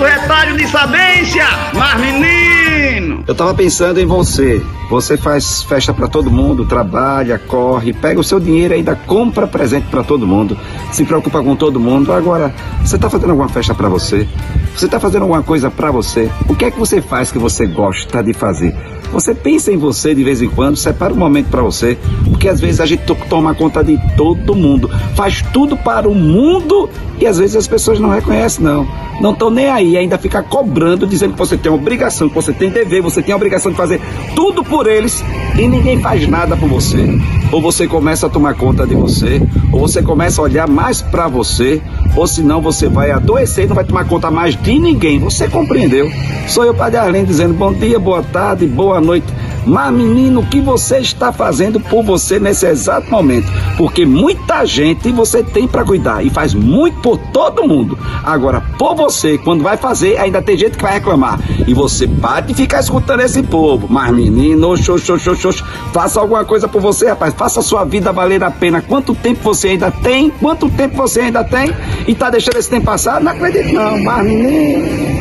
do retalho de sabência, mas menino! Eu tava pensando em você. Você faz festa para todo mundo, trabalha, corre, pega o seu dinheiro e ainda compra presente para todo mundo, se preocupa com todo mundo. Agora, você tá fazendo alguma festa para você? Você tá fazendo alguma coisa para você? O que é que você faz que você gosta de fazer? Você pensa em você de vez em quando, separa um momento para você, porque às vezes a gente toma conta de todo mundo, faz tudo para o mundo e às vezes as pessoas não reconhecem, não. Não estão nem aí, ainda fica cobrando, dizendo que você tem obrigação, que você tem dever, você tem a obrigação de fazer tudo por eles e ninguém faz nada por você. Ou você começa a tomar conta de você, ou você começa a olhar mais para você, ou senão você vai adoecer e não vai tomar conta mais de ninguém. Você compreendeu? Sou eu, Padre Arlindo, dizendo bom dia, boa tarde, boa noite. Mas, menino, o que você está fazendo por você nesse exato momento? Porque muita gente você tem para cuidar e faz muito por todo mundo. Agora, por você, quando vai fazer, ainda tem gente que vai reclamar. E você pode ficar escutando esse povo. Mas, menino, xô, xô, faça alguma coisa por você, rapaz. Faça a sua vida valer a pena. Quanto tempo você ainda tem? Quanto tempo você ainda tem? E tá deixando esse tempo passar? Não acredito, não. Mas, menino.